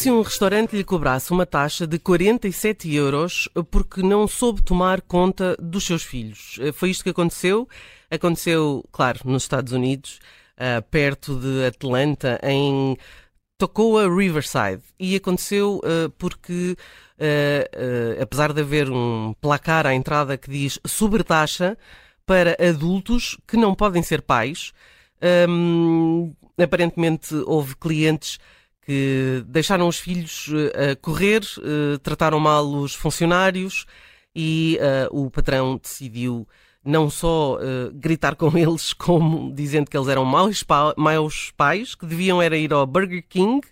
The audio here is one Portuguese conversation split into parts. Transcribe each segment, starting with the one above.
se um restaurante lhe cobrasse uma taxa de 47 euros porque não soube tomar conta dos seus filhos? Foi isto que aconteceu. Aconteceu, claro, nos Estados Unidos uh, perto de Atlanta, em Toccoa Riverside. E aconteceu uh, porque, apesar de haver um placar à entrada que diz sobretaxa para adultos que não podem ser pais, um, aparentemente houve clientes que deixaram os filhos uh, correr, uh, trataram mal os funcionários e uh, o patrão decidiu não só uh, gritar com eles, como dizendo que eles eram maus, pa maus pais, que deviam era ir ao Burger King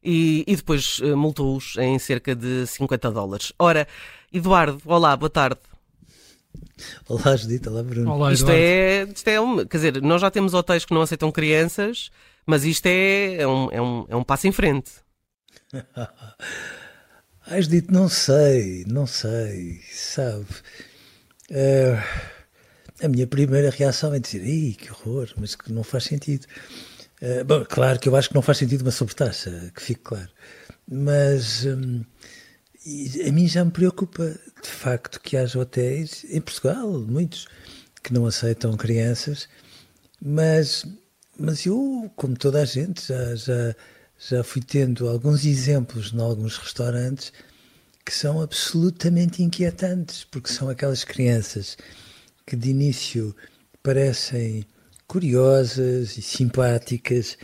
e, e depois uh, multou-os em cerca de 50 dólares. Ora, Eduardo, olá, boa tarde. Olá, Judita, olá, Bruno. Olá, isto é, isto é um, quer dizer, nós já temos hotéis que não aceitam crianças, mas isto é, é, um, é, um, é um passo em frente. Ai, Judito, não sei, não sei, sabe. Uh a minha primeira reação é dizer, Ih, que horror, mas que não faz sentido. Uh, bom, claro que eu acho que não faz sentido uma sobretaxa, que fique claro. Mas um, a mim já me preocupa, de facto, que haja hotéis, em Portugal, muitos, que não aceitam crianças, mas, mas eu, como toda a gente, já, já, já fui tendo alguns exemplos em alguns restaurantes que são absolutamente inquietantes, porque são aquelas crianças que de início parecem curiosas e simpáticas,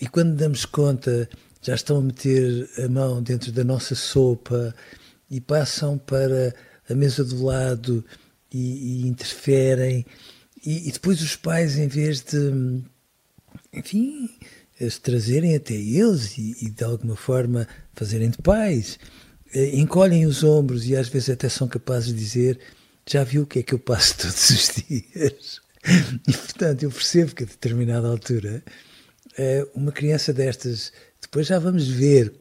e quando damos conta já estão a meter a mão dentro da nossa sopa e passam para a mesa do lado e, e interferem, e, e, depois os pais, em vez de, enfim, se trazerem até eles e, e de alguma forma fazerem de pais, eh, encolhem os ombros e às vezes até são capazes de dizer já viu o que é que eu passo todos os dias? E, portanto, eu percebo que a determinada altura, eh, uma criança destas, depois já vamos ver,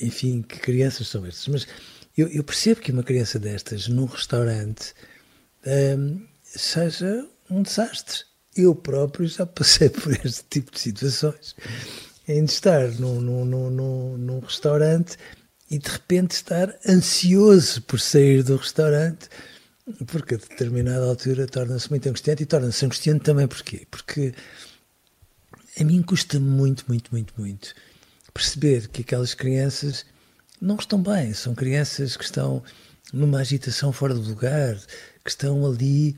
enfim, que crianças são estas, mas eu, eu percebo que uma criança destas num restaurante ehm, seja um desastre. Eu próprio já passei por este tipo de situações. Em estar num, num, num, num restaurante e de repente estar ansioso por sair do restaurante porque a determinada altura torna-se muito angustiante e torna-se angustiante também porquê? Porque a mim custa muito, muito, muito, muito perceber que aquelas crianças não estão bem, são crianças que estão numa agitação fora de lugar, que estão ali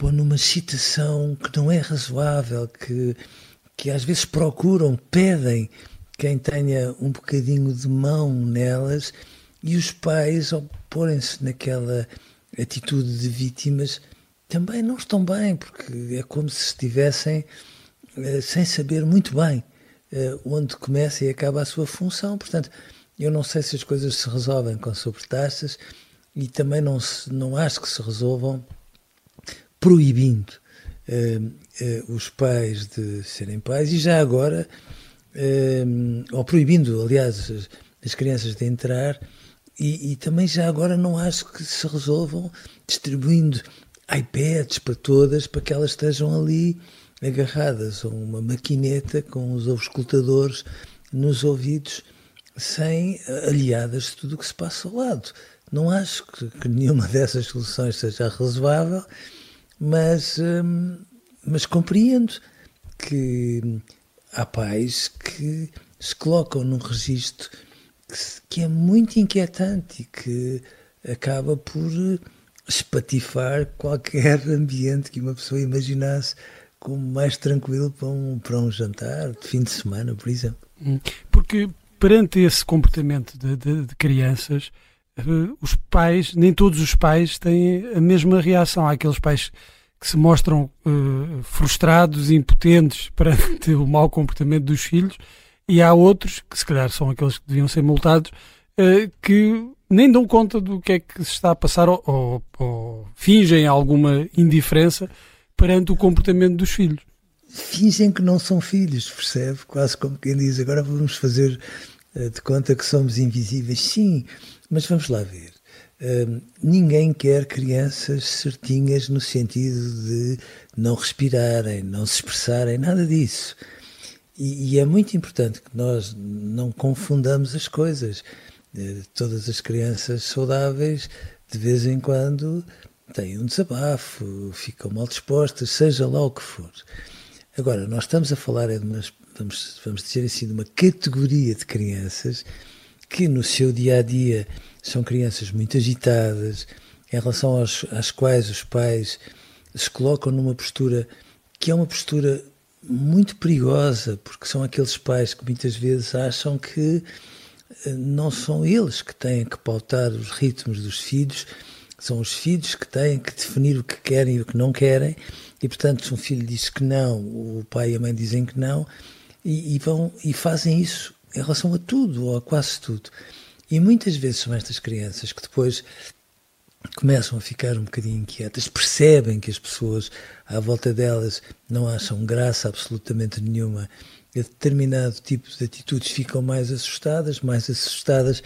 pô, numa excitação que não é razoável, que, que às vezes procuram, pedem quem tenha um bocadinho de mão nelas e os pais, ao porem-se naquela atitude de vítimas também não estão bem, porque é como se estivessem eh, sem saber muito bem eh, onde começa e acaba a sua função. Portanto, eu não sei se as coisas se resolvem com sobretaxas e também não, se, não acho que se resolvam proibindo eh, os pais de serem pais e já agora, ou proibindo, aliás, as, as crianças de entrar e, e, também já agora não acho que se resolvam distribuindo iPads para todas, para que elas estejam ali agarradas a uma maquineta com os auscultadores nos ouvidos, sem aliadas de tudo o que se passa ao lado. Não acho que, que nenhuma dessas soluções seja razoável, mas, hum, mas compreendo que há pais que se colocam num registro que é muito inquietante e que acaba por espatifar qualquer ambiente que uma pessoa imaginasse como mais tranquilo para um, para um jantar de fim de semana, por exemplo. Hum. Porque perante esse comportamento de, de, de crianças, os pais, nem todos os pais têm a mesma reação. Há aqueles pais que se mostram uh, frustrados e impotentes perante o mau comportamento dos filhos, e há outros, que se calhar são aqueles que deviam ser multados, uh, que nem dão conta do que é que se está a passar ou, ou, ou fingem alguma indiferença perante o comportamento dos filhos. Fingem que não são filhos, percebe? Quase como quem diz, agora vamos fazer de conta que somos invisíveis. Sim, mas vamos lá ver. Uh, ninguém quer crianças certinhas no sentido de não respirarem, não se expressarem, nada disso. E, e é muito importante que nós não confundamos as coisas. Uh, todas as crianças saudáveis, de vez em quando, têm um desabafo, ficam mal dispostas, seja lá o que for. Agora, nós estamos a falar, é de umas, vamos, vamos dizer assim, de uma categoria de crianças que no seu dia a dia são crianças muito agitadas, em relação aos, às quais os pais se colocam numa postura que é uma postura muito perigosa, porque são aqueles pais que muitas vezes acham que eh, não são eles que têm que pautar os ritmos dos filhos, são os filhos que têm que definir o que querem e o que não querem, e portanto, se um filho diz que não, o pai e a mãe dizem que não, e, e vão e fazem isso em relação a tudo, ou a quase tudo. E muitas vezes são estas crianças que depois começam a ficar um bocadinho inquietas, percebem que as pessoas à volta delas não acham graça absolutamente nenhuma a determinado tipo de atitudes, ficam mais assustadas, mais assustadas,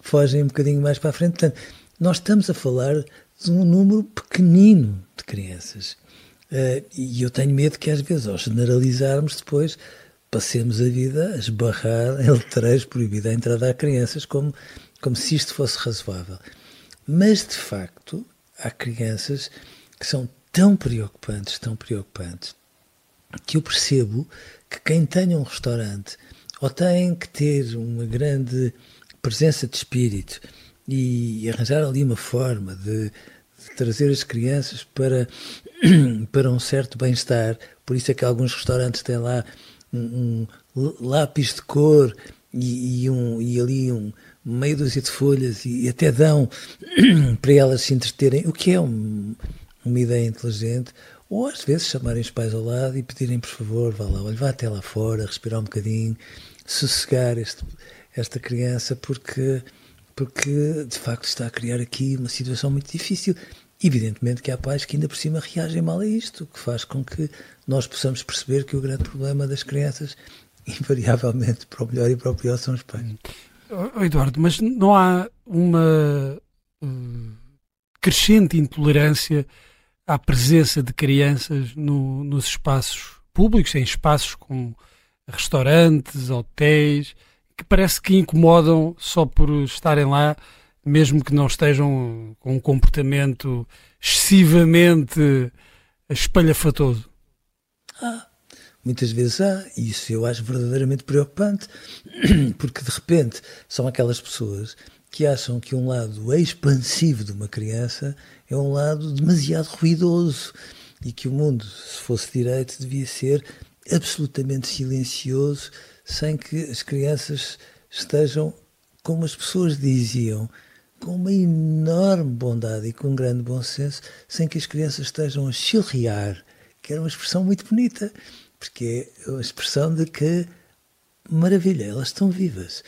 fogem um bocadinho mais para a frente. Portanto, nós estamos a falar de um número pequenino de crianças. Uh, e eu tenho medo que às vezes, ao generalizarmos, depois passemos a vida a esbarrar em letreiros proibida a entrada a crianças, como, como se isto fosse razoável. Mas, de facto, há crianças que são tão preocupantes, tão preocupantes, que eu percebo que quem tenha um restaurante ou tem que ter uma grande presença de espírito e arranjar ali uma forma de, de trazer as crianças para, para um certo bem-estar. Por isso é que alguns restaurantes têm lá um, um lápis de cor e, e, um, e ali um meio dúzia de folhas e, e até dão para elas se entreterem, o que é um, uma ideia inteligente. Ou às vezes chamarem os pais ao lado e pedirem, por favor, vá lá, olha, vá até lá fora, respirar um bocadinho, sossegar este, esta criança, porque, porque de facto está a criar aqui uma situação muito difícil. Evidentemente que há pais que ainda por cima reagem mal a isto, o que faz com que nós possamos perceber que o grande problema das crianças, invariavelmente, para o melhor e para o pior, são os pais. Oh, Eduardo, mas não há uma uh, crescente intolerância à presença de crianças no, nos espaços públicos, em espaços como restaurantes, hotéis, que parece que incomodam só por estarem lá mesmo que não estejam com um comportamento excessivamente espalhafatoso? Ah, muitas vezes há, e isso eu acho verdadeiramente preocupante, porque de repente são aquelas pessoas que acham que um lado expansivo de uma criança é um lado demasiado ruidoso e que o mundo, se fosse direito, devia ser absolutamente silencioso, sem que as crianças estejam, como as pessoas diziam, com uma enorme bondade e com um grande bom senso, sem que as crianças estejam a chilrear, que era uma expressão muito bonita, porque é a expressão de que, maravilha, elas estão vivas.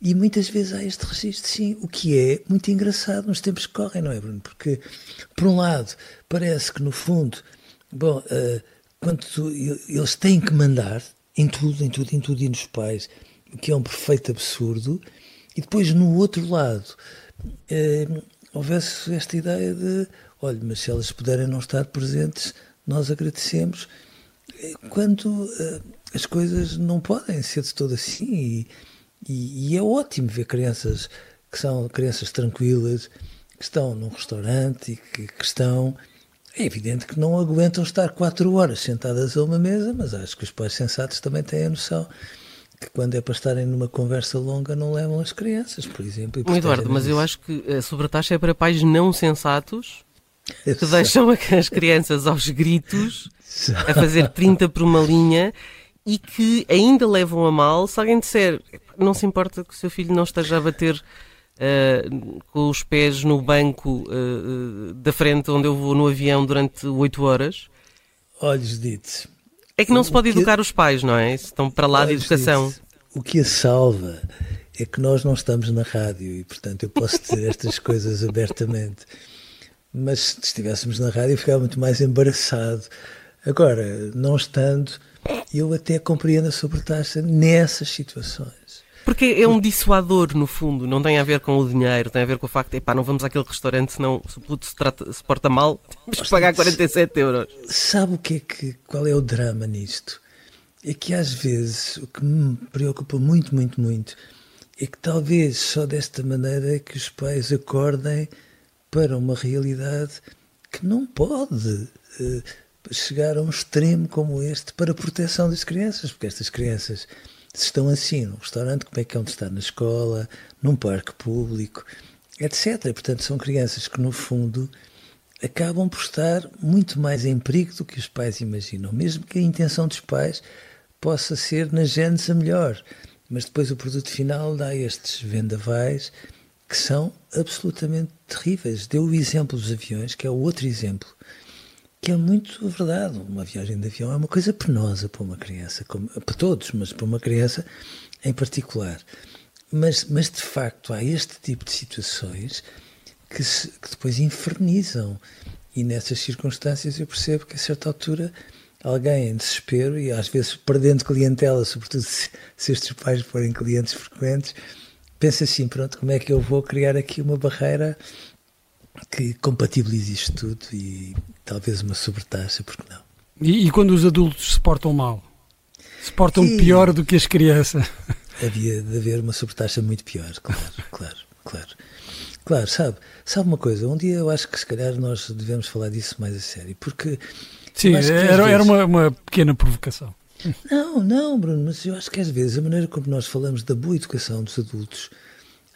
E muitas vezes há este registro, sim, o que é muito engraçado nos tempos que correm, não é, Bruno? Porque, por um lado, parece que, no fundo, bom, uh, quando tu, eles têm que mandar em tudo, em tudo, em tudo, e nos pais, o que é um perfeito absurdo, e depois, no outro lado, eh, houvesse esta ideia de, olha, mas se elas puderem não estar presentes, nós agradecemos, quando eh, as coisas não podem ser de todo assim. E, e, e, é ótimo ver crianças que são crianças tranquilas, que estão num restaurante e que, que estão. É evidente que não aguentam estar quatro horas sentadas a uma mesa, mas acho que os pais sensatos também têm a noção que quando é para estarem numa conversa longa não levam as crianças, por exemplo. Eduardo, mas eu acho que a sobretaxa é para pais não sensatos que deixam as crianças aos gritos, a fazer 30 por uma linha e que ainda levam a mal se alguém disser não se importa que o seu filho não esteja a bater uh, com os pés no banco uh, da frente onde eu vou no avião durante 8 horas. Olhos dito. É que não se pode educar os pais, não é? Estão para lá de educação. O que a salva é que nós não estamos na rádio e, portanto, eu posso dizer estas coisas abertamente. Mas se estivéssemos na rádio, eu ficava muito mais embaraçado. Agora, não estando, eu até compreendo a sobretaxa nessas situações. Porque é um dissuador, no fundo, não tem a ver com o dinheiro, tem a ver com o facto de, pá, não vamos àquele restaurante, senão se o puto se, trata, se porta mal, temos que pagar 47 euros. Sabe o que é que, qual é o drama nisto? É que às vezes o que me preocupa muito, muito, muito é que talvez só desta maneira é que os pais acordem para uma realidade que não pode uh, chegar a um extremo como este para a proteção das crianças, porque estas crianças se estão assim num restaurante, como é que é onde estar na escola, num parque público, etc. Portanto, são crianças que, no fundo, acabam por estar muito mais em perigo do que os pais imaginam, mesmo que a intenção dos pais possa ser na gênese a melhor mas depois o produto final dá estes vendavais que são absolutamente terríveis. Deu o exemplo dos aviões, que é o outro exemplo, que é muito verdade. Uma viagem de avião é uma coisa penosa para uma criança, como, para todos, mas para uma criança em particular. Mas, mas de facto há este tipo de situações que, se, que depois infernizam. E nessas circunstâncias eu percebo que a certa altura alguém em desespero e às vezes perdendo clientela, sobretudo se, se estes pais forem clientes frequentes, pensa assim, pronto, como é que eu vou criar aqui uma barreira que compatibilize isto tudo e talvez uma sobretaxa, porque não? E, e quando os adultos se portam mal? Se portam e... pior do que as crianças? Havia de haver uma sobretaxa muito pior, claro, claro, claro. Claro, sabe, sabe uma coisa, um dia eu acho que se calhar nós devemos falar disso mais a sério, porque Sim, era, era uma, uma pequena provocação. Não, não, Bruno, mas eu acho que às vezes a maneira como nós falamos da boa educação dos adultos,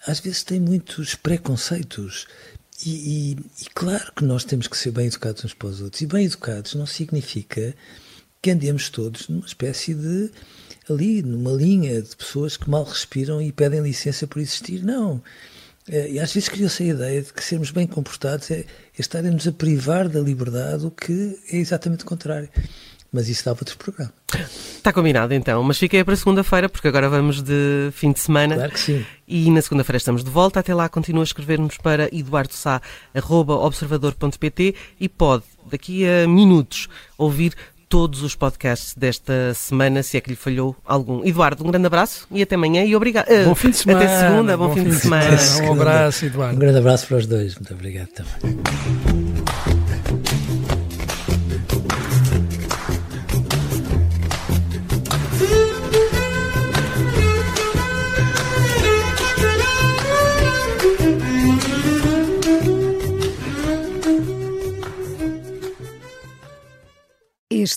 às vezes tem muitos preconceitos. E, e, e, claro que nós temos que ser bem educados uns para os outros. E bem educados não significa que andemos todos numa espécie de. ali, numa linha de pessoas que mal respiram e pedem licença por existir. Não. É, e às vezes criou-se a ideia de que sermos bem comportados é, é estarem-nos a privar da liberdade, o que é exatamente o contrário. Mas isso dá para outro programa. Está combinado então, mas fiquei para segunda-feira, porque agora vamos de fim de semana. Claro que sim. E na segunda-feira estamos de volta. Até lá, continua a escrever-nos para eduardosá.observador.pt e pode, daqui a minutos, ouvir todos os podcasts desta semana, se é que lhe falhou algum. Eduardo, um grande abraço e até amanhã e obrigado. Bom fim de semana. Até segunda, bom, bom fim, fim, de semana. semana. Um abraço, Eduardo. Um grande abraço para os dois. Muito obrigado também.